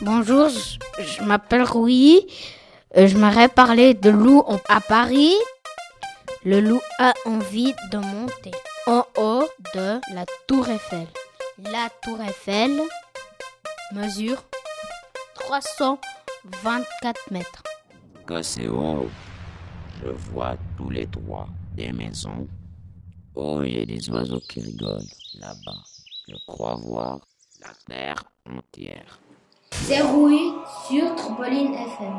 Bonjour, je, m'appelle Rui. Euh, Je m'aurais parlé de loup à Paris. Le loup a envie de monter en haut de la tour Eiffel. La tour Eiffel mesure 324 mètres. Que c'est haut. Je vois tous les toits des maisons. Oh, il y a des oiseaux qui rigolent là-bas. Je crois voir la terre entière. Rui sur Trampoline FM.